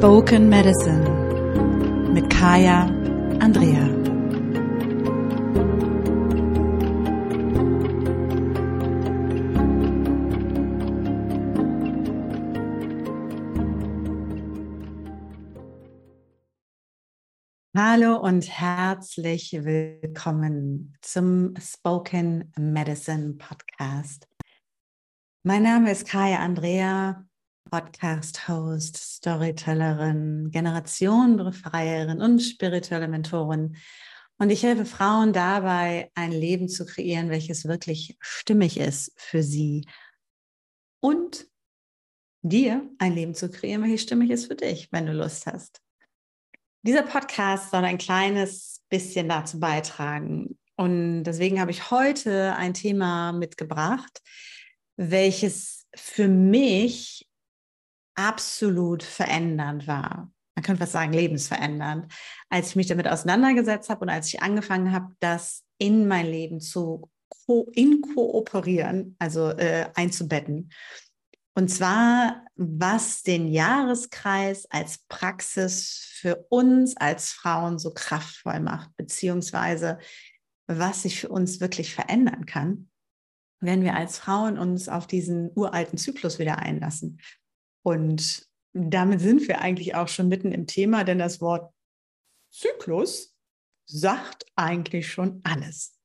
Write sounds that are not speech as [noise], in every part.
Spoken Medicine mit Kaya Andrea. Hallo und herzlich willkommen zum Spoken Medicine Podcast. Mein Name ist Kaya Andrea Podcast-Host, Storytellerin, Generationenbefreierin und spirituelle Mentorin. Und ich helfe Frauen dabei, ein Leben zu kreieren, welches wirklich stimmig ist für sie. Und dir ein Leben zu kreieren, welches stimmig ist für dich, wenn du Lust hast. Dieser Podcast soll ein kleines bisschen dazu beitragen. Und deswegen habe ich heute ein Thema mitgebracht, welches für mich absolut verändernd war. Man könnte was sagen, lebensverändernd, als ich mich damit auseinandergesetzt habe und als ich angefangen habe, das in mein Leben zu ko inkooperieren, also äh, einzubetten. Und zwar, was den Jahreskreis als Praxis für uns als Frauen so kraftvoll macht, beziehungsweise was sich für uns wirklich verändern kann, wenn wir als Frauen uns auf diesen uralten Zyklus wieder einlassen. Und damit sind wir eigentlich auch schon mitten im Thema, denn das Wort Zyklus sagt eigentlich schon alles.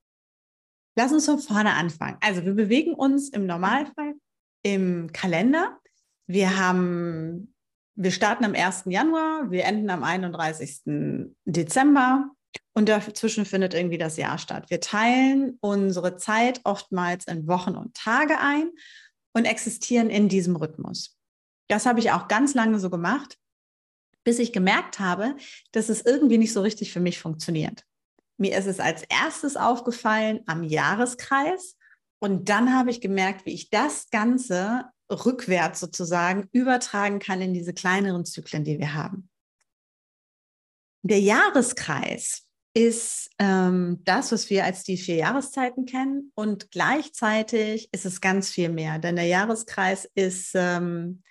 Lass uns von vorne anfangen. Also wir bewegen uns im Normalfall im Kalender. Wir haben, wir starten am 1. Januar, wir enden am 31. Dezember und dazwischen findet irgendwie das Jahr statt. Wir teilen unsere Zeit oftmals in Wochen und Tage ein und existieren in diesem Rhythmus. Das habe ich auch ganz lange so gemacht, bis ich gemerkt habe, dass es irgendwie nicht so richtig für mich funktioniert. Mir ist es als erstes aufgefallen am Jahreskreis und dann habe ich gemerkt, wie ich das Ganze rückwärts sozusagen übertragen kann in diese kleineren Zyklen, die wir haben. Der Jahreskreis ist ähm, das, was wir als die vier Jahreszeiten kennen und gleichzeitig ist es ganz viel mehr, denn der Jahreskreis ist ähm,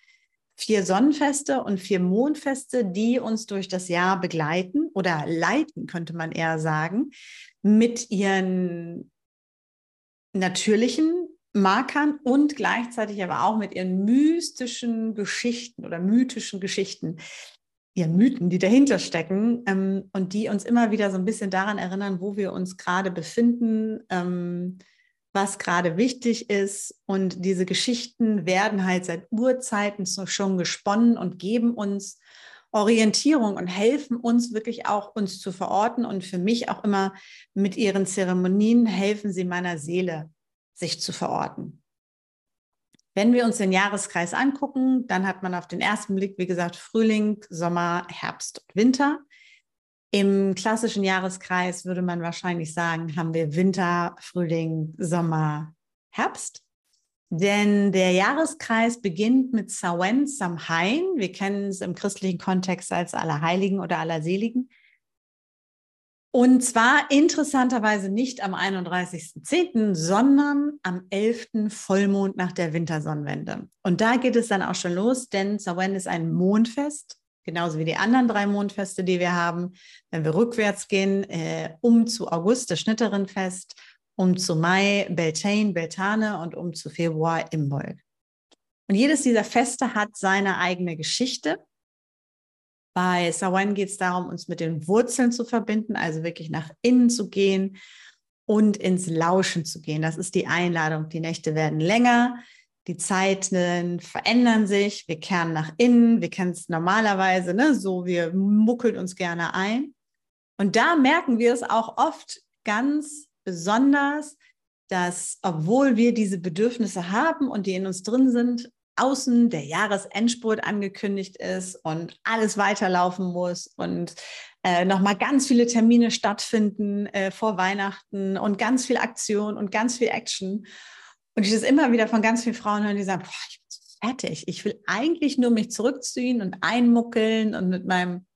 vier Sonnenfeste und vier Mondfeste, die uns durch das Jahr begleiten oder leiten, könnte man eher sagen, mit ihren natürlichen Markern und gleichzeitig aber auch mit ihren mystischen Geschichten oder mythischen Geschichten, ihren Mythen, die dahinter stecken ähm, und die uns immer wieder so ein bisschen daran erinnern, wo wir uns gerade befinden, ähm, was gerade wichtig ist. Und diese Geschichten werden halt seit Urzeiten schon gesponnen und geben uns Orientierung und helfen uns wirklich auch, uns zu verorten. Und für mich auch immer mit ihren Zeremonien helfen sie meiner Seele, sich zu verorten. Wenn wir uns den Jahreskreis angucken, dann hat man auf den ersten Blick, wie gesagt, Frühling, Sommer, Herbst und Winter. Im klassischen Jahreskreis würde man wahrscheinlich sagen, haben wir Winter, Frühling, Sommer, Herbst. Denn der Jahreskreis beginnt mit Samhain, Samhain. Wir kennen es im christlichen Kontext als Allerheiligen oder Allerseligen. Und zwar interessanterweise nicht am 31.10., sondern am 11. Vollmond nach der Wintersonnenwende. Und da geht es dann auch schon los, denn Samhain ist ein Mondfest genauso wie die anderen drei Mondfeste, die wir haben. Wenn wir rückwärts gehen, äh, um zu August das Schnitterinfest, um zu Mai Beltane, Beltane und um zu Februar Imbolg. Und jedes dieser Feste hat seine eigene Geschichte. Bei Samhain geht es darum, uns mit den Wurzeln zu verbinden, also wirklich nach innen zu gehen und ins Lauschen zu gehen. Das ist die Einladung. Die Nächte werden länger, die Zeiten verändern sich, wir kehren nach innen, wir kennen es normalerweise, ne, so wir muckeln uns gerne ein. Und da merken wir es auch oft ganz besonders, dass obwohl wir diese Bedürfnisse haben und die in uns drin sind, außen der Jahresendspurt angekündigt ist und alles weiterlaufen muss und äh, nochmal ganz viele Termine stattfinden äh, vor Weihnachten und ganz viel Aktion und ganz viel Action. Und ich das immer wieder von ganz vielen Frauen hören, die sagen, boah, ich bin fertig. Ich will eigentlich nur mich zurückziehen und einmuckeln und mit meinem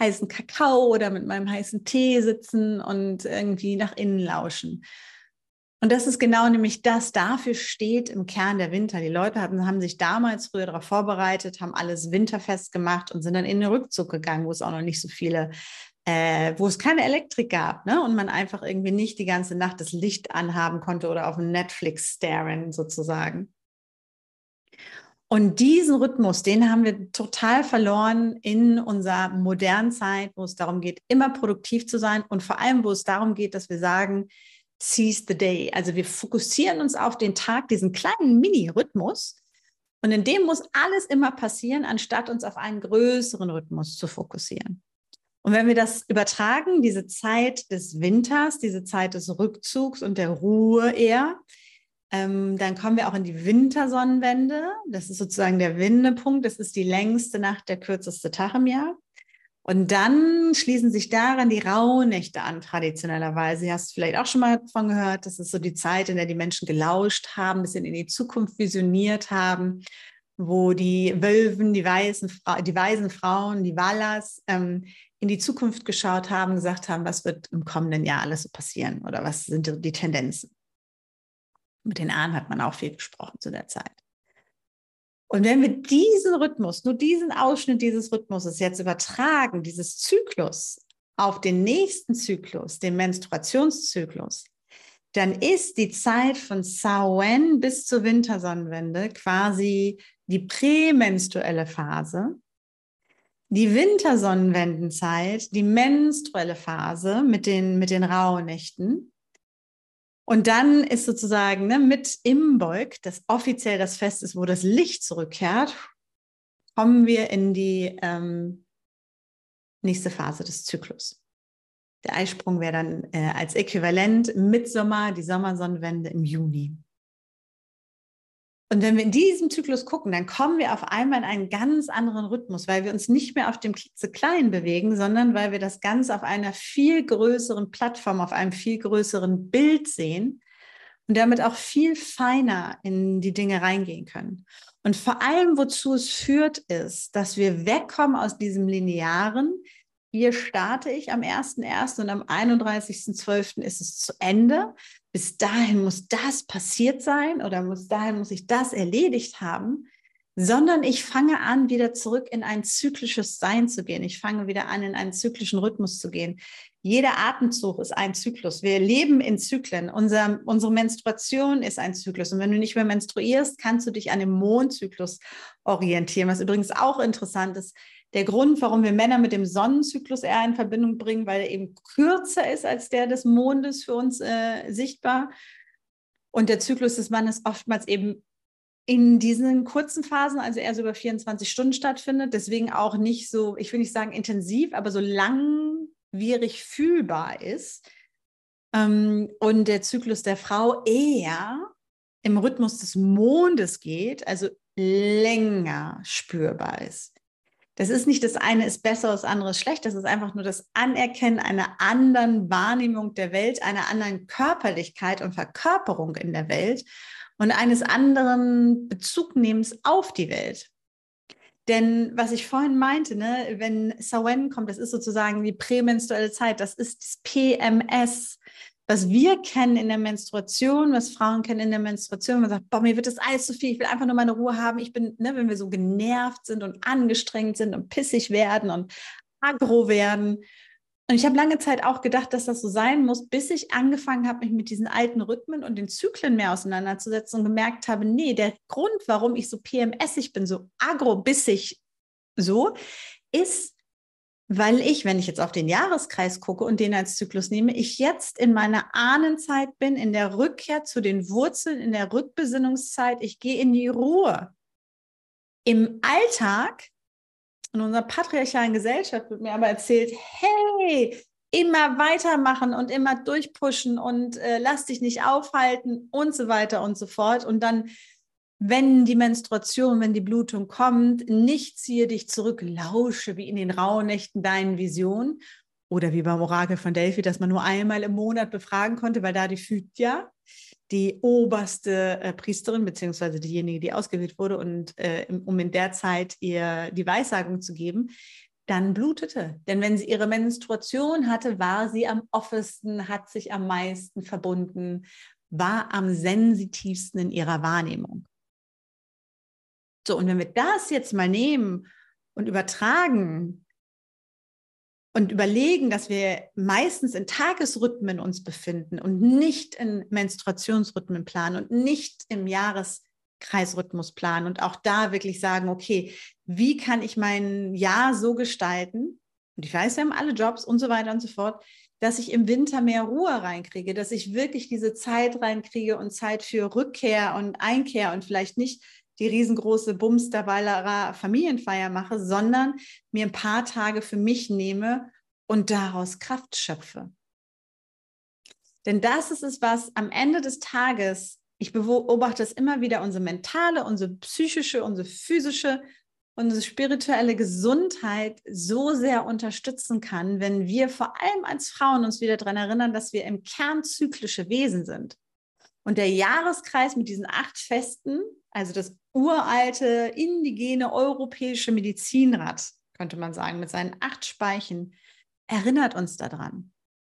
heißen Kakao oder mit meinem heißen Tee sitzen und irgendwie nach innen lauschen. Und das ist genau nämlich das, dafür steht im Kern der Winter. Die Leute hatten, haben sich damals früher darauf vorbereitet, haben alles winterfest gemacht und sind dann in den Rückzug gegangen, wo es auch noch nicht so viele, äh, wo es keine Elektrik gab ne? und man einfach irgendwie nicht die ganze Nacht das Licht anhaben konnte oder auf Netflix staren sozusagen. Und diesen Rhythmus, den haben wir total verloren in unserer modernen Zeit, wo es darum geht, immer produktiv zu sein und vor allem, wo es darum geht, dass wir sagen, seize the day. Also wir fokussieren uns auf den Tag, diesen kleinen Mini-Rhythmus. Und in dem muss alles immer passieren, anstatt uns auf einen größeren Rhythmus zu fokussieren. Und wenn wir das übertragen, diese Zeit des Winters, diese Zeit des Rückzugs und der Ruhe eher, ähm, dann kommen wir auch in die Wintersonnenwende. Das ist sozusagen der Wendepunkt. Das ist die längste Nacht, der kürzeste Tag im Jahr. Und dann schließen sich daran die Rauhnächte an, traditionellerweise. Du hast vielleicht auch schon mal davon gehört. Das ist so die Zeit, in der die Menschen gelauscht haben, ein bisschen in die Zukunft visioniert haben, wo die Wölven, die, weißen, die weisen Frauen, die Wallas ähm, in die Zukunft geschaut haben, gesagt haben, was wird im kommenden Jahr alles so passieren oder was sind die Tendenzen. Mit den Ahnen hat man auch viel gesprochen zu der Zeit. Und wenn wir diesen Rhythmus, nur diesen Ausschnitt dieses Rhythmuses jetzt übertragen, dieses Zyklus auf den nächsten Zyklus, den Menstruationszyklus, dann ist die Zeit von Samhain bis zur Wintersonnenwende quasi die prämenstruelle Phase. Die Wintersonnenwendenzeit, die menstruelle Phase mit den, mit den Rauhnächten. Und dann ist sozusagen ne, mit Imbolg, das offiziell das Fest ist, wo das Licht zurückkehrt, kommen wir in die ähm, nächste Phase des Zyklus. Der Eisprung wäre dann äh, als Äquivalent Mitsommer, die Sommersonnenwende im Juni. Und wenn wir in diesem Zyklus gucken, dann kommen wir auf einmal in einen ganz anderen Rhythmus, weil wir uns nicht mehr auf dem klitzekleinen bewegen, sondern weil wir das Ganze auf einer viel größeren Plattform, auf einem viel größeren Bild sehen und damit auch viel feiner in die Dinge reingehen können. Und vor allem, wozu es führt, ist, dass wir wegkommen aus diesem linearen, hier starte ich am 1.1. und am 31.12. ist es zu Ende. Bis dahin muss das passiert sein oder bis dahin muss ich das erledigt haben, sondern ich fange an, wieder zurück in ein zyklisches Sein zu gehen. Ich fange wieder an, in einen zyklischen Rhythmus zu gehen. Jeder Atemzug ist ein Zyklus. Wir leben in Zyklen. Unser, unsere Menstruation ist ein Zyklus. Und wenn du nicht mehr menstruierst, kannst du dich an dem Mondzyklus orientieren. Was übrigens auch interessant ist, der Grund, warum wir Männer mit dem Sonnenzyklus eher in Verbindung bringen, weil er eben kürzer ist als der des Mondes für uns äh, sichtbar. Und der Zyklus des Mannes oftmals eben in diesen kurzen Phasen, also eher so über 24 Stunden stattfindet. Deswegen auch nicht so, ich will nicht sagen intensiv, aber so langwierig fühlbar ist. Ähm, und der Zyklus der Frau eher im Rhythmus des Mondes geht, also länger spürbar ist. Das ist nicht das eine ist besser, das andere ist schlecht. Das ist einfach nur das Anerkennen einer anderen Wahrnehmung der Welt, einer anderen Körperlichkeit und Verkörperung in der Welt und eines anderen Bezugnehmens auf die Welt. Denn was ich vorhin meinte, ne, wenn Sawen kommt, das ist sozusagen die prämenstruelle Zeit, das ist das PMS, was wir kennen in der Menstruation, was Frauen kennen in der Menstruation, man sagt, boah, mir wird das alles zu viel, ich will einfach nur meine Ruhe haben. Ich bin, ne, wenn wir so genervt sind und angestrengt sind und pissig werden und aggro werden. Und ich habe lange Zeit auch gedacht, dass das so sein muss, bis ich angefangen habe, mich mit diesen alten Rhythmen und den Zyklen mehr auseinanderzusetzen und gemerkt habe, nee, der Grund, warum ich so PMSig bin, so agro-bissig so, ist, weil ich, wenn ich jetzt auf den Jahreskreis gucke und den als Zyklus nehme, ich jetzt in meiner Ahnenzeit bin, in der Rückkehr zu den Wurzeln, in der Rückbesinnungszeit. Ich gehe in die Ruhe. Im Alltag, in unserer patriarchalen Gesellschaft wird mir aber erzählt, hey, immer weitermachen und immer durchpushen und äh, lass dich nicht aufhalten und so weiter und so fort. Und dann wenn die Menstruation, wenn die Blutung kommt, nicht ziehe dich zurück, lausche wie in den Rauhnächten deinen Visionen oder wie beim Orakel von Delphi, dass man nur einmal im Monat befragen konnte, weil da die Phytia, die oberste äh, Priesterin, beziehungsweise diejenige, die ausgewählt wurde, und äh, um in der Zeit ihr die Weissagung zu geben, dann blutete. Denn wenn sie ihre Menstruation hatte, war sie am offensten, hat sich am meisten verbunden, war am sensitivsten in ihrer Wahrnehmung. So, und wenn wir das jetzt mal nehmen und übertragen und überlegen, dass wir meistens in Tagesrhythmen uns befinden und nicht in Menstruationsrhythmen planen und nicht im Jahreskreisrhythmus planen und auch da wirklich sagen, okay, wie kann ich mein Jahr so gestalten? Und ich weiß, wir haben alle Jobs und so weiter und so fort, dass ich im Winter mehr Ruhe reinkriege, dass ich wirklich diese Zeit reinkriege und Zeit für Rückkehr und Einkehr und vielleicht nicht die riesengroße Bumsterweilerer Familienfeier mache, sondern mir ein paar Tage für mich nehme und daraus Kraft schöpfe. Denn das ist es, was am Ende des Tages, ich beobachte es immer wieder, unsere mentale, unsere psychische, unsere physische, unsere spirituelle Gesundheit so sehr unterstützen kann, wenn wir vor allem als Frauen uns wieder daran erinnern, dass wir im Kern zyklische Wesen sind. Und der Jahreskreis mit diesen acht Festen, also das uralte, indigene europäische Medizinrad, könnte man sagen, mit seinen acht Speichen, erinnert uns daran.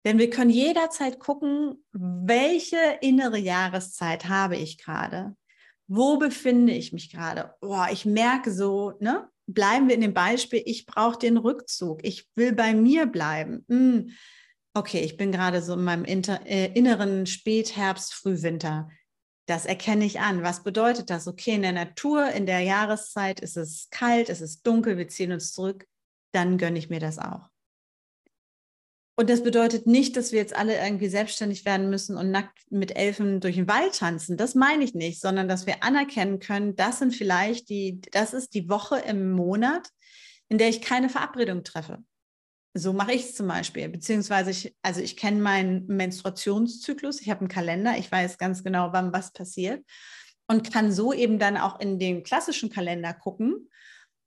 Denn wir können jederzeit gucken, welche innere Jahreszeit habe ich gerade? Wo befinde ich mich gerade? Oh, ich merke so, ne? Bleiben wir in dem Beispiel, ich brauche den Rückzug. Ich will bei mir bleiben. Hm. Okay, ich bin gerade so in meinem Inter äh, inneren Spätherbst, Frühwinter. Das erkenne ich an. Was bedeutet das? Okay, in der Natur, in der Jahreszeit ist es kalt, es ist dunkel, wir ziehen uns zurück. Dann gönne ich mir das auch. Und das bedeutet nicht, dass wir jetzt alle irgendwie selbstständig werden müssen und nackt mit Elfen durch den Wald tanzen. Das meine ich nicht, sondern dass wir anerkennen können, das sind vielleicht die, das ist die Woche im Monat, in der ich keine Verabredung treffe. So mache ich es zum Beispiel. Beziehungsweise ich, also ich kenne meinen Menstruationszyklus, ich habe einen Kalender, ich weiß ganz genau, wann was passiert. Und kann so eben dann auch in den klassischen Kalender gucken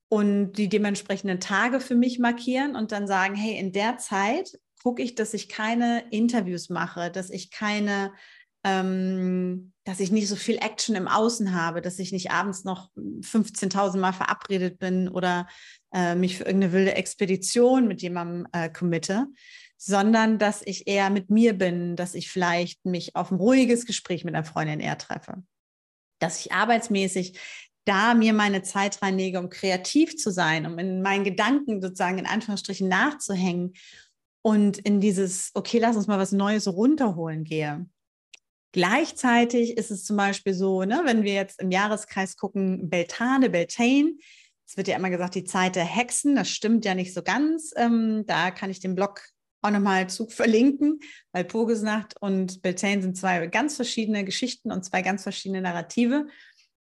und die dementsprechenden Tage für mich markieren und dann sagen, hey, in der Zeit gucke ich, dass ich keine Interviews mache, dass ich keine, ähm, dass ich nicht so viel Action im Außen habe, dass ich nicht abends noch 15.000 Mal verabredet bin oder äh, mich für irgendeine wilde Expedition mit jemandem äh, committe, sondern dass ich eher mit mir bin, dass ich vielleicht mich auf ein ruhiges Gespräch mit einer Freundin eher treffe, dass ich arbeitsmäßig da mir meine Zeit reinlege, um kreativ zu sein, um in meinen Gedanken sozusagen in Anführungsstrichen nachzuhängen und in dieses, okay, lass uns mal was Neues runterholen gehe. Gleichzeitig ist es zum Beispiel so, ne, wenn wir jetzt im Jahreskreis gucken, Beltane, Beltane, es wird ja immer gesagt, die Zeit der Hexen, das stimmt ja nicht so ganz. Ähm, da kann ich den Blog auch nochmal zu [laughs] verlinken, weil Pogesnacht und Beltane sind zwei ganz verschiedene Geschichten und zwei ganz verschiedene Narrative.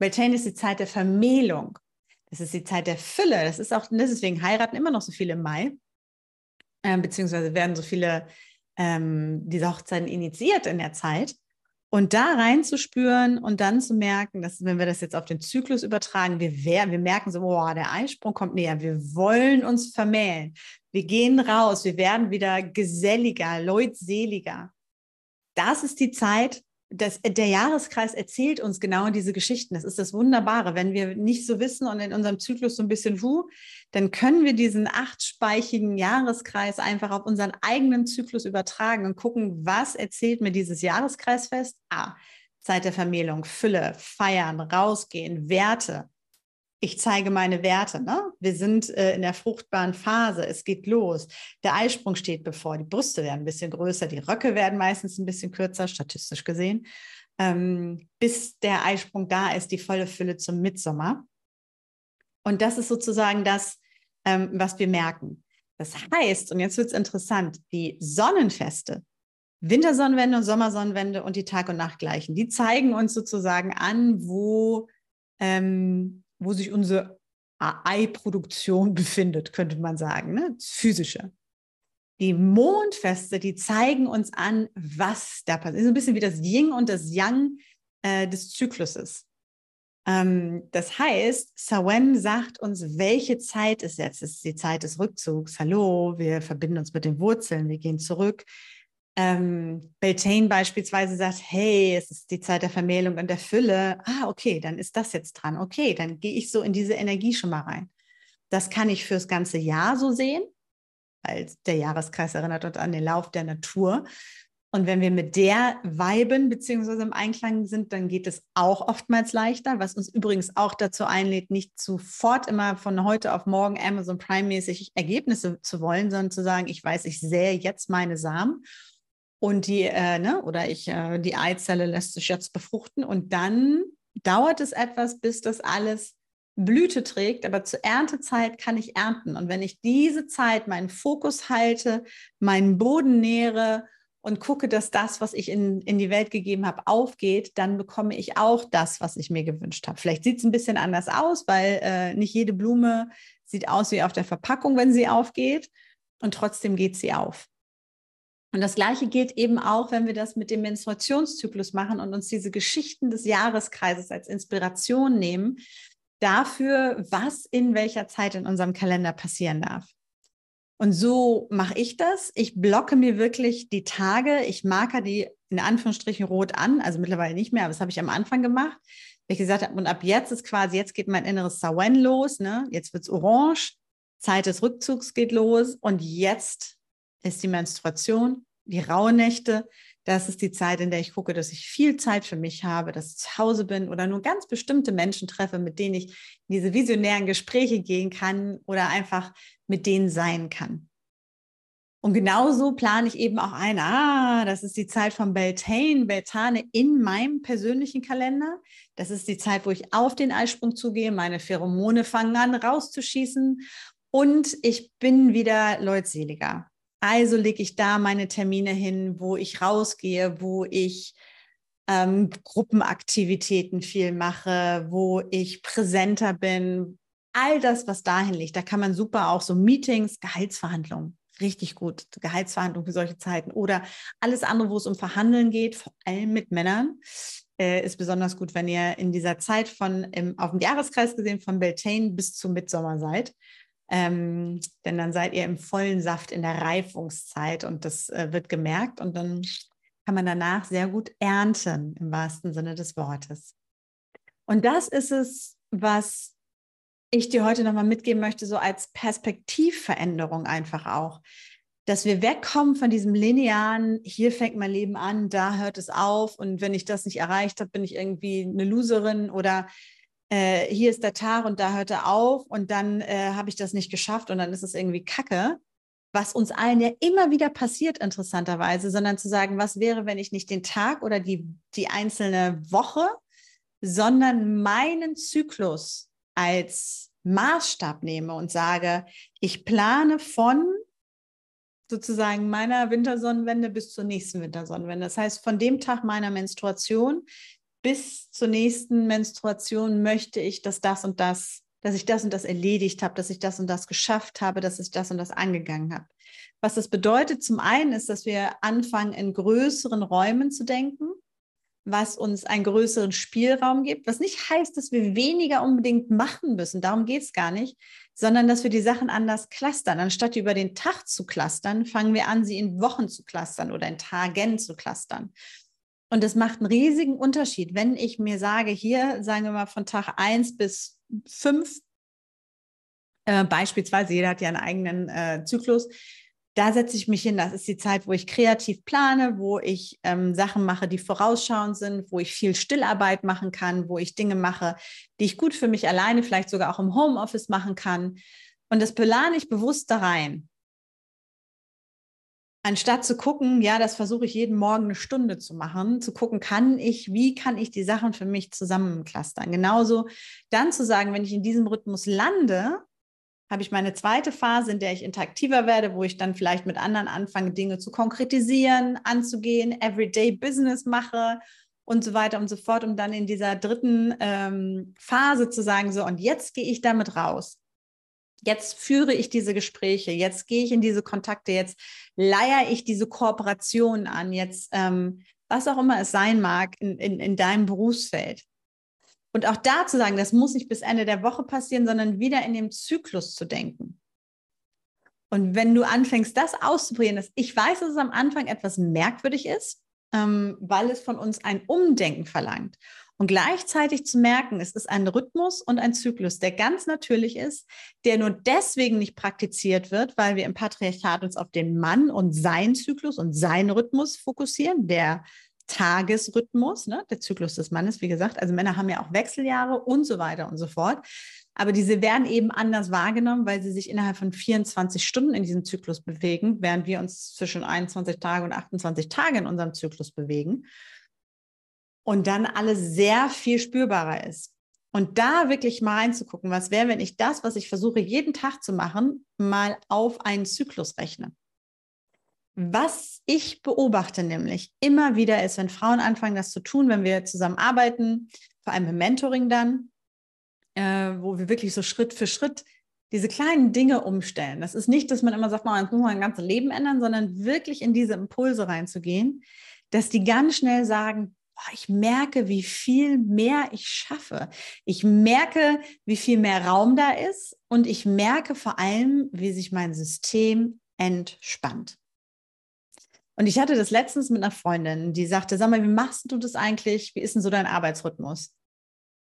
Beltane ist die Zeit der Vermählung. Das ist die Zeit der Fülle. Das ist auch, deswegen heiraten immer noch so viele im Mai, äh, beziehungsweise werden so viele ähm, diese Hochzeiten initiiert in der Zeit. Und da reinzuspüren und dann zu merken, dass wenn wir das jetzt auf den Zyklus übertragen, wir, wir merken so, boah, der Eisprung kommt näher, wir wollen uns vermählen, wir gehen raus, wir werden wieder geselliger, leutseliger. Das ist die Zeit, das, der Jahreskreis erzählt uns genau diese Geschichten. Das ist das Wunderbare. Wenn wir nicht so wissen und in unserem Zyklus so ein bisschen wu, dann können wir diesen achtspeichigen Jahreskreis einfach auf unseren eigenen Zyklus übertragen und gucken, was erzählt mir dieses Jahreskreisfest? Ah, Zeit der Vermählung, Fülle, Feiern, rausgehen, Werte ich zeige meine Werte. Ne? Wir sind äh, in der fruchtbaren Phase. Es geht los. Der Eisprung steht bevor. Die Brüste werden ein bisschen größer. Die Röcke werden meistens ein bisschen kürzer, statistisch gesehen. Ähm, bis der Eisprung da ist, die volle Fülle zum Mitsommer. Und das ist sozusagen das, ähm, was wir merken. Das heißt, und jetzt wird es interessant, die Sonnenfeste, Wintersonnenwende und Sommersonnenwende und die Tag- und Nachtgleichen, die zeigen uns sozusagen an, wo ähm, wo sich unsere Ei-Produktion [laughs] befindet, könnte man sagen, ne? Physische. Die Mondfeste, die zeigen uns an, was da passiert. ist ein bisschen wie das Yin und das Yang äh, des Zykluses. Ähm, das heißt, Sawen sagt uns, welche Zeit ist jetzt? Es ist die Zeit des Rückzugs. Hallo, wir verbinden uns mit den Wurzeln, wir gehen zurück ähm, Beltane beispielsweise sagt, hey, es ist die Zeit der Vermählung und der Fülle, ah, okay, dann ist das jetzt dran. Okay, dann gehe ich so in diese Energie schon mal rein. Das kann ich fürs ganze Jahr so sehen, weil der Jahreskreis erinnert uns an den Lauf der Natur. Und wenn wir mit der weiben bzw. im Einklang sind, dann geht es auch oftmals leichter, was uns übrigens auch dazu einlädt, nicht sofort immer von heute auf morgen Amazon Prime-mäßig Ergebnisse zu wollen, sondern zu sagen, ich weiß, ich sähe jetzt meine Samen und die, äh, ne, oder ich, äh, die Eizelle lässt sich jetzt befruchten und dann dauert es etwas, bis das alles Blüte trägt, aber zur Erntezeit kann ich ernten. Und wenn ich diese Zeit meinen Fokus halte, meinen Boden nähere und gucke, dass das, was ich in, in die Welt gegeben habe, aufgeht, dann bekomme ich auch das, was ich mir gewünscht habe. Vielleicht sieht es ein bisschen anders aus, weil äh, nicht jede Blume sieht aus wie auf der Verpackung, wenn sie aufgeht. Und trotzdem geht sie auf. Und das Gleiche gilt eben auch, wenn wir das mit dem Menstruationszyklus machen und uns diese Geschichten des Jahreskreises als Inspiration nehmen dafür, was in welcher Zeit in unserem Kalender passieren darf. Und so mache ich das. Ich blocke mir wirklich die Tage. Ich marker die in Anführungsstrichen rot an. Also mittlerweile nicht mehr, aber das habe ich am Anfang gemacht. Weil ich gesagt habe, und ab jetzt ist quasi, jetzt geht mein inneres Sawen los. Ne? Jetzt wird es orange. Zeit des Rückzugs geht los. Und jetzt ist die Menstruation, die Rauhnächte. Das ist die Zeit, in der ich gucke, dass ich viel Zeit für mich habe, dass ich zu Hause bin oder nur ganz bestimmte Menschen treffe, mit denen ich in diese visionären Gespräche gehen kann oder einfach mit denen sein kann. Und genauso plane ich eben auch ein, ah, das ist die Zeit von Beltane, Beltane in meinem persönlichen Kalender. Das ist die Zeit, wo ich auf den Eisprung zugehe, meine Pheromone fangen an rauszuschießen und ich bin wieder leutseliger. Also lege ich da meine Termine hin, wo ich rausgehe, wo ich ähm, Gruppenaktivitäten viel mache, wo ich präsenter bin. All das, was dahin liegt, da kann man super auch so Meetings, Gehaltsverhandlungen, richtig gut, Gehaltsverhandlungen für solche Zeiten oder alles andere, wo es um Verhandeln geht, vor allem mit Männern, äh, ist besonders gut, wenn ihr in dieser Zeit von, im, auf dem Jahreskreis gesehen, von Beltane bis zum Mitsommer seid ähm, denn dann seid ihr im vollen Saft in der Reifungszeit und das äh, wird gemerkt und dann kann man danach sehr gut ernten im wahrsten Sinne des Wortes. Und das ist es, was ich dir heute nochmal mitgeben möchte, so als Perspektivveränderung einfach auch, dass wir wegkommen von diesem linearen, hier fängt mein Leben an, da hört es auf und wenn ich das nicht erreicht habe, bin ich irgendwie eine Loserin oder äh, hier ist der Tag und da hört er auf und dann äh, habe ich das nicht geschafft und dann ist es irgendwie Kacke, was uns allen ja immer wieder passiert, interessanterweise, sondern zu sagen, was wäre, wenn ich nicht den Tag oder die, die einzelne Woche, sondern meinen Zyklus als Maßstab nehme und sage, ich plane von sozusagen meiner Wintersonnenwende bis zur nächsten Wintersonnenwende. Das heißt, von dem Tag meiner Menstruation bis zur nächsten Menstruation möchte ich, dass das und das, dass ich das und das erledigt habe, dass ich das und das geschafft habe, dass ich das und das angegangen habe. Was das bedeutet, zum einen ist, dass wir anfangen, in größeren Räumen zu denken, was uns einen größeren Spielraum gibt, was nicht heißt, dass wir weniger unbedingt machen müssen, darum geht es gar nicht, sondern dass wir die Sachen anders clustern. Anstatt über den Tag zu clustern, fangen wir an, sie in Wochen zu clustern oder in Tagen zu clustern. Und es macht einen riesigen Unterschied, wenn ich mir sage, hier, sagen wir mal, von Tag 1 bis 5, äh, beispielsweise, jeder hat ja einen eigenen äh, Zyklus, da setze ich mich hin. Das ist die Zeit, wo ich kreativ plane, wo ich ähm, Sachen mache, die vorausschauend sind, wo ich viel Stillarbeit machen kann, wo ich Dinge mache, die ich gut für mich alleine, vielleicht sogar auch im Homeoffice machen kann. Und das plane ich bewusst da rein anstatt zu gucken, ja, das versuche ich jeden Morgen eine Stunde zu machen, zu gucken, kann ich, wie kann ich die Sachen für mich zusammenclustern? Genauso dann zu sagen, wenn ich in diesem Rhythmus lande, habe ich meine zweite Phase, in der ich interaktiver werde, wo ich dann vielleicht mit anderen anfange, Dinge zu konkretisieren, anzugehen, Everyday Business mache und so weiter und so fort, um dann in dieser dritten ähm, Phase zu sagen, so, und jetzt gehe ich damit raus jetzt führe ich diese Gespräche, jetzt gehe ich in diese Kontakte, jetzt leier ich diese Kooperationen an, jetzt ähm, was auch immer es sein mag in, in, in deinem Berufsfeld. Und auch da zu sagen, das muss nicht bis Ende der Woche passieren, sondern wieder in dem Zyklus zu denken. Und wenn du anfängst, das auszuprobieren, dass ich weiß, dass es am Anfang etwas merkwürdig ist, ähm, weil es von uns ein Umdenken verlangt. Und gleichzeitig zu merken, es ist ein Rhythmus und ein Zyklus, der ganz natürlich ist, der nur deswegen nicht praktiziert wird, weil wir im Patriarchat uns auf den Mann und seinen Zyklus und seinen Rhythmus fokussieren, der Tagesrhythmus, ne, der Zyklus des Mannes, wie gesagt. Also Männer haben ja auch Wechseljahre und so weiter und so fort. Aber diese werden eben anders wahrgenommen, weil sie sich innerhalb von 24 Stunden in diesem Zyklus bewegen, während wir uns zwischen 21 Tage und 28 Tage in unserem Zyklus bewegen. Und dann alles sehr viel spürbarer ist. Und da wirklich mal reinzugucken, was wäre, wenn ich das, was ich versuche jeden Tag zu machen, mal auf einen Zyklus rechne. Was ich beobachte nämlich immer wieder ist, wenn Frauen anfangen, das zu tun, wenn wir zusammen arbeiten, vor allem im Mentoring dann, äh, wo wir wirklich so Schritt für Schritt diese kleinen Dinge umstellen. Das ist nicht, dass man immer sagt, man muss mein ganzes Leben ändern, sondern wirklich in diese Impulse reinzugehen, dass die ganz schnell sagen, ich merke, wie viel mehr ich schaffe. Ich merke, wie viel mehr Raum da ist und ich merke vor allem, wie sich mein System entspannt. Und ich hatte das letztens mit einer Freundin, die sagte, sag mal, wie machst du das eigentlich? Wie ist denn so dein Arbeitsrhythmus?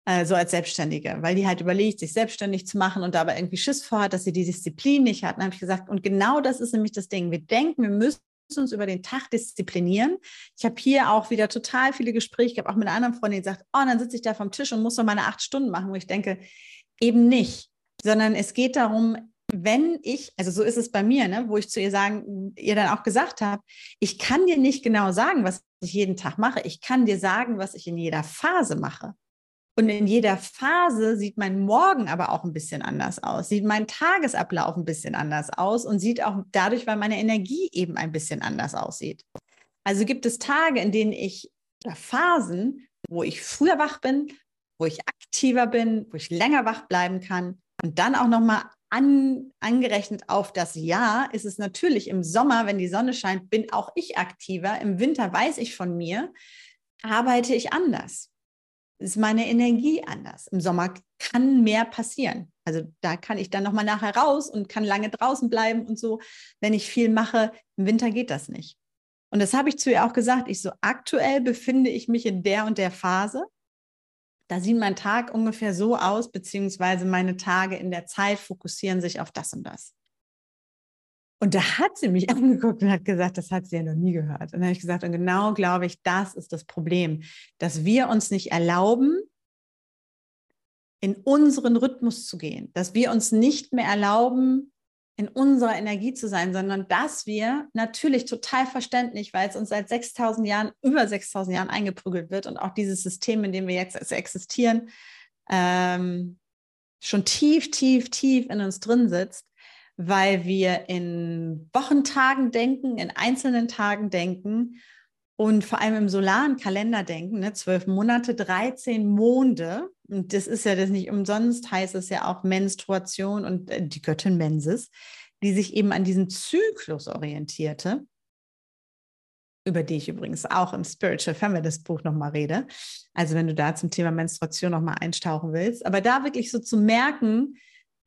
äh, so als Selbstständige, weil die halt überlegt, sich selbstständig zu machen und da aber irgendwie Schiss vorhat, dass sie die Disziplin nicht hat. Dann habe ich gesagt, und genau das ist nämlich das Ding. Wir denken, wir müssen uns über den Tag disziplinieren. Ich habe hier auch wieder total viele Gespräche, habe auch mit einer anderen Freundin gesagt, oh, dann sitze ich da vom Tisch und muss noch meine acht Stunden machen, wo ich denke, eben nicht, sondern es geht darum, wenn ich, also so ist es bei mir, ne, wo ich zu ihr sagen, ihr dann auch gesagt habe, ich kann dir nicht genau sagen, was ich jeden Tag mache. Ich kann dir sagen, was ich in jeder Phase mache. Und in jeder Phase sieht mein Morgen aber auch ein bisschen anders aus, sieht mein Tagesablauf ein bisschen anders aus und sieht auch dadurch, weil meine Energie eben ein bisschen anders aussieht. Also gibt es Tage, in denen ich oder Phasen, wo ich früher wach bin, wo ich aktiver bin, wo ich länger wach bleiben kann und dann auch nochmal an, angerechnet auf das Jahr ist es natürlich im Sommer, wenn die Sonne scheint, bin auch ich aktiver. Im Winter weiß ich von mir, arbeite ich anders ist meine Energie anders. Im Sommer kann mehr passieren. Also da kann ich dann nochmal nachher raus und kann lange draußen bleiben und so. Wenn ich viel mache, im Winter geht das nicht. Und das habe ich zu ihr auch gesagt. Ich so, aktuell befinde ich mich in der und der Phase. Da sieht mein Tag ungefähr so aus, beziehungsweise meine Tage in der Zeit fokussieren sich auf das und das. Und da hat sie mich [laughs] angeguckt und hat gesagt, das hat sie ja noch nie gehört. Und dann habe ich gesagt, und genau glaube ich, das ist das Problem, dass wir uns nicht erlauben, in unseren Rhythmus zu gehen, dass wir uns nicht mehr erlauben, in unserer Energie zu sein, sondern dass wir natürlich total verständlich, weil es uns seit 6000 Jahren, über 6000 Jahren eingeprügelt wird und auch dieses System, in dem wir jetzt existieren, ähm, schon tief, tief, tief in uns drin sitzt, weil wir in Wochentagen denken, in einzelnen Tagen denken und vor allem im solaren Kalender denken, ne? zwölf Monate, 13 Monde. Und das ist ja das nicht umsonst, heißt es ja auch Menstruation und äh, die Göttin Mensis, die sich eben an diesen Zyklus orientierte, über die ich übrigens auch im Spiritual Feminist Buch nochmal rede. Also wenn du da zum Thema Menstruation nochmal einstauchen willst. Aber da wirklich so zu merken,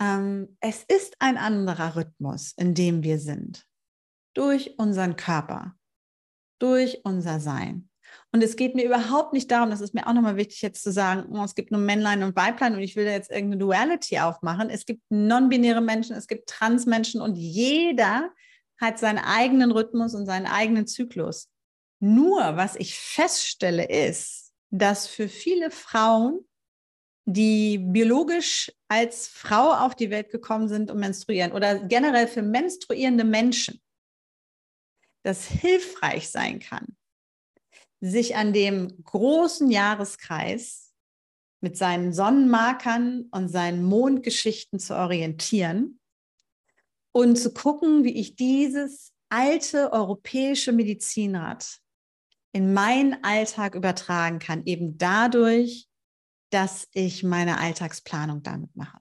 ähm, es ist ein anderer Rhythmus, in dem wir sind. Durch unseren Körper, durch unser Sein. Und es geht mir überhaupt nicht darum, das ist mir auch nochmal wichtig jetzt zu sagen, oh, es gibt nur Männlein und Weiblein und ich will da jetzt irgendeine Duality aufmachen. Es gibt non-binäre Menschen, es gibt Trans-Menschen und jeder hat seinen eigenen Rhythmus und seinen eigenen Zyklus. Nur was ich feststelle ist, dass für viele Frauen die biologisch als Frau auf die Welt gekommen sind und menstruieren oder generell für menstruierende Menschen, das hilfreich sein kann, sich an dem großen Jahreskreis mit seinen Sonnenmarkern und seinen Mondgeschichten zu orientieren und zu gucken, wie ich dieses alte europäische Medizinrad in meinen Alltag übertragen kann, eben dadurch, dass ich meine Alltagsplanung damit mache.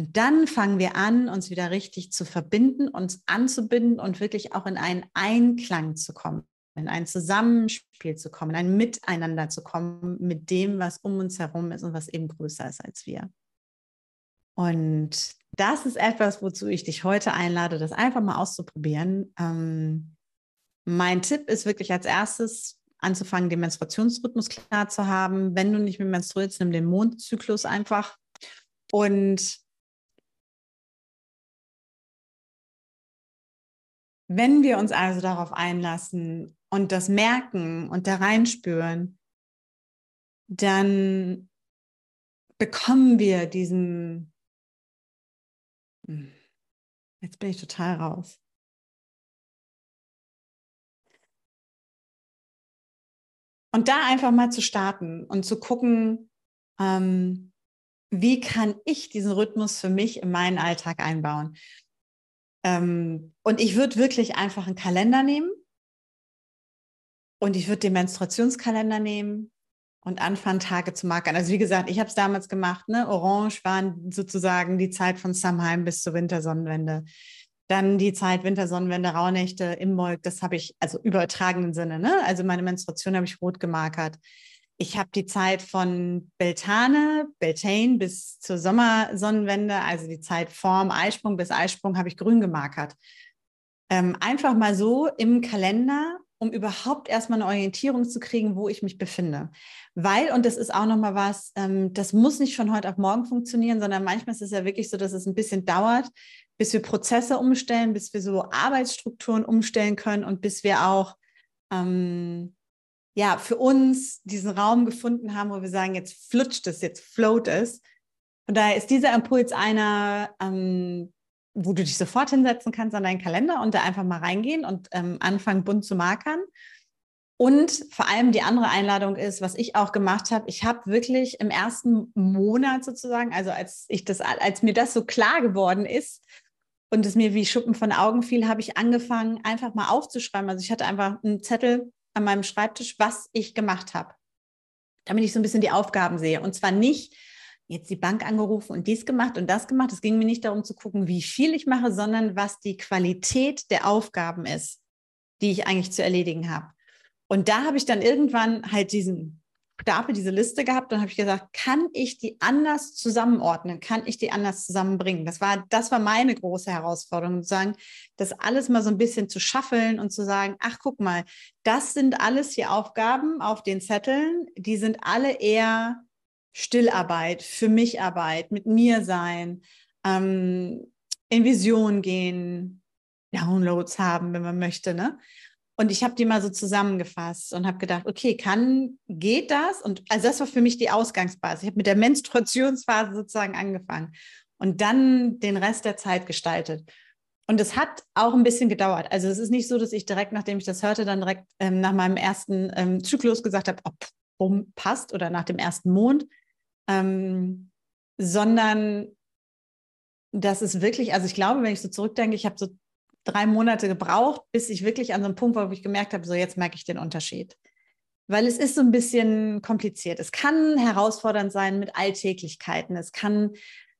Und dann fangen wir an, uns wieder richtig zu verbinden, uns anzubinden und wirklich auch in einen Einklang zu kommen, in ein Zusammenspiel zu kommen, in ein Miteinander zu kommen mit dem, was um uns herum ist und was eben größer ist als wir. Und das ist etwas, wozu ich dich heute einlade, das einfach mal auszuprobieren. Ähm, mein Tipp ist wirklich als erstes anzufangen, den Menstruationsrhythmus klar zu haben. Wenn du nicht mehr menstruierst, nimm den Mondzyklus einfach. Und wenn wir uns also darauf einlassen und das merken und da reinspüren, dann bekommen wir diesen, hm, jetzt bin ich total raus. Und da einfach mal zu starten und zu gucken, ähm, wie kann ich diesen Rhythmus für mich in meinen Alltag einbauen. Ähm, und ich würde wirklich einfach einen Kalender nehmen und ich würde den Menstruationskalender nehmen und anfangen, Tage zu markern. Also wie gesagt, ich habe es damals gemacht. Ne? Orange waren sozusagen die Zeit von Samheim bis zur Wintersonnenwende. Dann die Zeit Wintersonnenwende, Rauhnächte, Imbolg, das habe ich, also übertragenen Sinne, ne? Also meine Menstruation habe ich rot gemarkert. Ich habe die Zeit von Beltane, Beltane bis zur Sommersonnenwende, also die Zeit vorm Eisprung bis Eisprung, habe ich grün gemarkert. Ähm, einfach mal so im Kalender, um überhaupt erstmal eine Orientierung zu kriegen, wo ich mich befinde. Weil, und das ist auch nochmal was, ähm, das muss nicht von heute auf morgen funktionieren, sondern manchmal ist es ja wirklich so, dass es ein bisschen dauert, bis wir Prozesse umstellen, bis wir so Arbeitsstrukturen umstellen können und bis wir auch ähm, ja für uns diesen Raum gefunden haben, wo wir sagen, jetzt flutscht es, jetzt float es. Und daher ist dieser Impuls einer, ähm, wo du dich sofort hinsetzen kannst an deinen Kalender und da einfach mal reingehen und ähm, anfangen, bunt zu markern. Und vor allem die andere Einladung ist, was ich auch gemacht habe, ich habe wirklich im ersten Monat sozusagen, also als ich das, als mir das so klar geworden ist, und es mir wie Schuppen von Augen fiel, habe ich angefangen, einfach mal aufzuschreiben. Also ich hatte einfach einen Zettel an meinem Schreibtisch, was ich gemacht habe, damit ich so ein bisschen die Aufgaben sehe. Und zwar nicht jetzt die Bank angerufen und dies gemacht und das gemacht. Es ging mir nicht darum zu gucken, wie viel ich mache, sondern was die Qualität der Aufgaben ist, die ich eigentlich zu erledigen habe. Und da habe ich dann irgendwann halt diesen Stapel, diese Liste gehabt und habe ich gesagt, kann ich die anders zusammenordnen? Kann ich die anders zusammenbringen? Das war, das war meine große Herausforderung, zu sagen, das alles mal so ein bisschen zu schaffeln und zu sagen, ach, guck mal, das sind alles hier Aufgaben auf den Zetteln, die sind alle eher Stillarbeit, für mich Arbeit, mit mir sein, ähm, in Vision gehen, Downloads haben, wenn man möchte, ne? Und ich habe die mal so zusammengefasst und habe gedacht, okay, kann, geht das? Und also das war für mich die Ausgangsbasis. Ich habe mit der Menstruationsphase sozusagen angefangen und dann den Rest der Zeit gestaltet. Und es hat auch ein bisschen gedauert. Also es ist nicht so, dass ich direkt, nachdem ich das hörte, dann direkt ähm, nach meinem ersten ähm, Zyklus gesagt habe, ob oh, passt oder nach dem ersten Mond, ähm, sondern das ist wirklich, also ich glaube, wenn ich so zurückdenke, ich habe so drei Monate gebraucht, bis ich wirklich an so einem Punkt war, wo ich gemerkt habe, so jetzt merke ich den Unterschied. Weil es ist so ein bisschen kompliziert. Es kann herausfordernd sein mit Alltäglichkeiten. Es kann,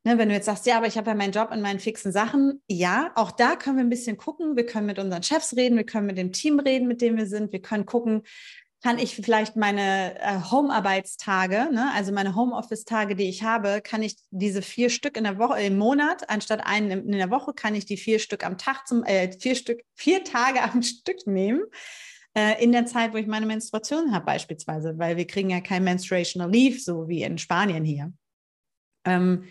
ne, wenn du jetzt sagst, ja, aber ich habe ja meinen Job in meinen fixen Sachen. Ja, auch da können wir ein bisschen gucken. Wir können mit unseren Chefs reden, wir können mit dem Team reden, mit dem wir sind. Wir können gucken, kann ich vielleicht meine äh, Home-Arbeitstage, ne, also meine Homeoffice-Tage, die ich habe, kann ich diese vier Stück in der Woche, im Monat, anstatt einen in der Woche, kann ich die vier Stück am Tag zum, äh, vier Stück, vier Tage am [laughs] Stück nehmen. Äh, in der Zeit, wo ich meine Menstruation habe, beispielsweise, weil wir kriegen ja kein Menstruational Leave, so wie in Spanien hier. Ähm,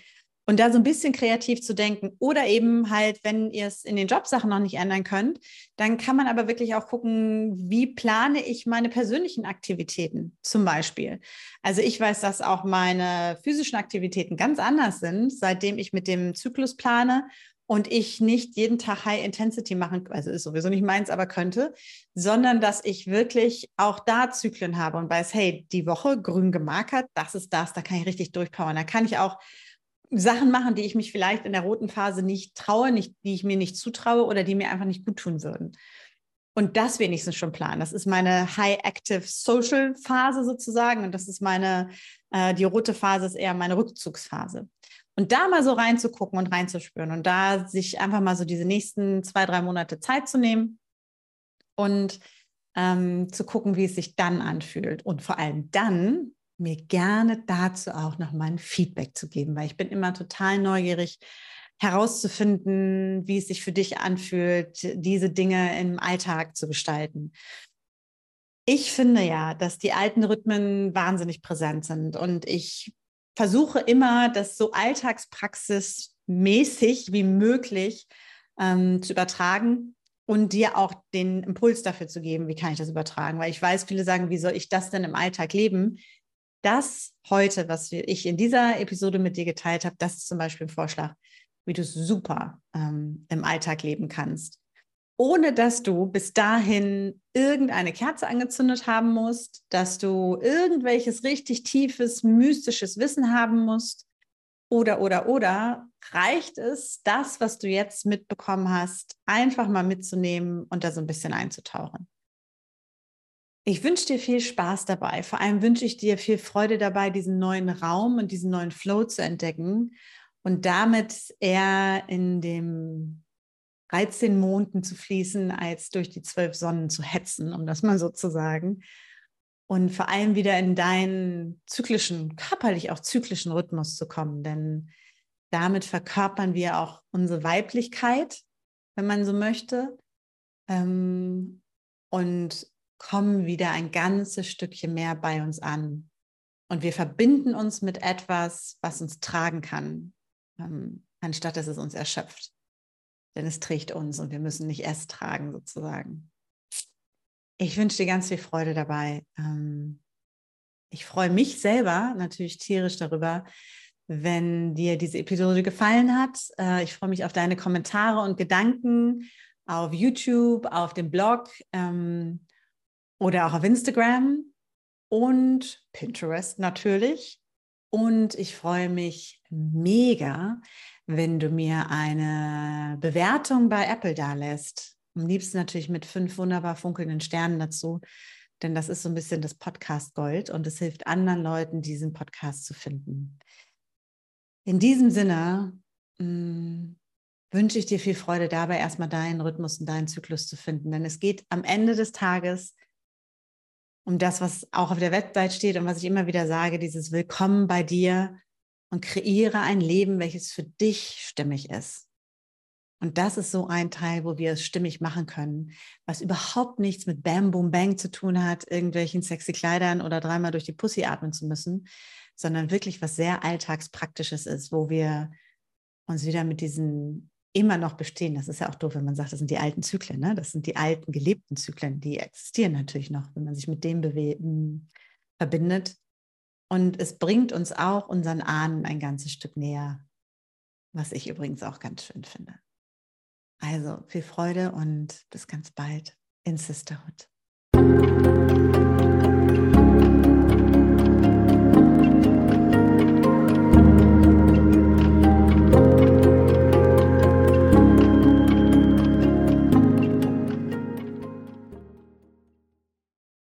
und da so ein bisschen kreativ zu denken. Oder eben halt, wenn ihr es in den Jobsachen noch nicht ändern könnt, dann kann man aber wirklich auch gucken, wie plane ich meine persönlichen Aktivitäten zum Beispiel. Also ich weiß, dass auch meine physischen Aktivitäten ganz anders sind, seitdem ich mit dem Zyklus plane und ich nicht jeden Tag High Intensity machen, also ist sowieso nicht meins, aber könnte, sondern dass ich wirklich auch da Zyklen habe und weiß, hey, die Woche grün gemarkert, das ist das, da kann ich richtig durchpowern. Da kann ich auch Sachen machen, die ich mich vielleicht in der roten Phase nicht traue, nicht, die ich mir nicht zutraue oder die mir einfach nicht gut tun würden. Und das wenigstens schon planen. Das ist meine High Active Social Phase sozusagen. Und das ist meine, äh, die rote Phase ist eher meine Rückzugsphase. Und da mal so reinzugucken und reinzuspüren und da sich einfach mal so diese nächsten zwei, drei Monate Zeit zu nehmen und ähm, zu gucken, wie es sich dann anfühlt. Und vor allem dann mir gerne dazu auch noch mal ein Feedback zu geben, weil ich bin immer total neugierig, herauszufinden, wie es sich für dich anfühlt, diese Dinge im Alltag zu gestalten. Ich finde ja, dass die alten Rhythmen wahnsinnig präsent sind und ich versuche immer, das so alltagspraxismäßig wie möglich ähm, zu übertragen und dir auch den Impuls dafür zu geben, wie kann ich das übertragen, weil ich weiß, viele sagen, wie soll ich das denn im Alltag leben? Das heute, was ich in dieser Episode mit dir geteilt habe, das ist zum Beispiel ein Vorschlag, wie du es super ähm, im Alltag leben kannst, ohne dass du bis dahin irgendeine Kerze angezündet haben musst, dass du irgendwelches richtig tiefes, mystisches Wissen haben musst, oder, oder, oder, reicht es, das, was du jetzt mitbekommen hast, einfach mal mitzunehmen und da so ein bisschen einzutauchen. Ich wünsche dir viel Spaß dabei. Vor allem wünsche ich dir viel Freude dabei, diesen neuen Raum und diesen neuen Flow zu entdecken und damit eher in dem 13 Monden zu fließen, als durch die zwölf Sonnen zu hetzen, um das mal so zu sagen und vor allem wieder in deinen zyklischen, körperlich auch zyklischen Rhythmus zu kommen. Denn damit verkörpern wir auch unsere Weiblichkeit, wenn man so möchte, ähm, und kommen wieder ein ganzes Stückchen mehr bei uns an. Und wir verbinden uns mit etwas, was uns tragen kann, ähm, anstatt dass es uns erschöpft. Denn es trägt uns und wir müssen nicht es tragen sozusagen. Ich wünsche dir ganz viel Freude dabei. Ähm, ich freue mich selber natürlich tierisch darüber, wenn dir diese Episode gefallen hat. Äh, ich freue mich auf deine Kommentare und Gedanken auf YouTube, auf dem Blog ähm, oder auch auf Instagram und Pinterest natürlich. Und ich freue mich mega, wenn du mir eine Bewertung bei Apple da lässt. Am liebsten natürlich mit fünf wunderbar funkelnden Sternen dazu, denn das ist so ein bisschen das Podcast Gold und es hilft anderen Leuten, diesen Podcast zu finden. In diesem Sinne mh, mm, wünsche ich dir viel Freude dabei, erstmal deinen Rhythmus und deinen Zyklus zu finden, denn es geht am Ende des Tages um das, was auch auf der Website steht und was ich immer wieder sage, dieses Willkommen bei dir und kreiere ein Leben, welches für dich stimmig ist. Und das ist so ein Teil, wo wir es stimmig machen können, was überhaupt nichts mit Bam, Boom, Bang zu tun hat, irgendwelchen sexy Kleidern oder dreimal durch die Pussy atmen zu müssen, sondern wirklich was sehr alltagspraktisches ist, wo wir uns wieder mit diesen immer noch bestehen. Das ist ja auch doof, wenn man sagt, das sind die alten Zyklen, ne? das sind die alten gelebten Zyklen, die existieren natürlich noch, wenn man sich mit dem hm, verbindet. Und es bringt uns auch unseren Ahnen ein ganzes Stück näher, was ich übrigens auch ganz schön finde. Also viel Freude und bis ganz bald in Sisterhood.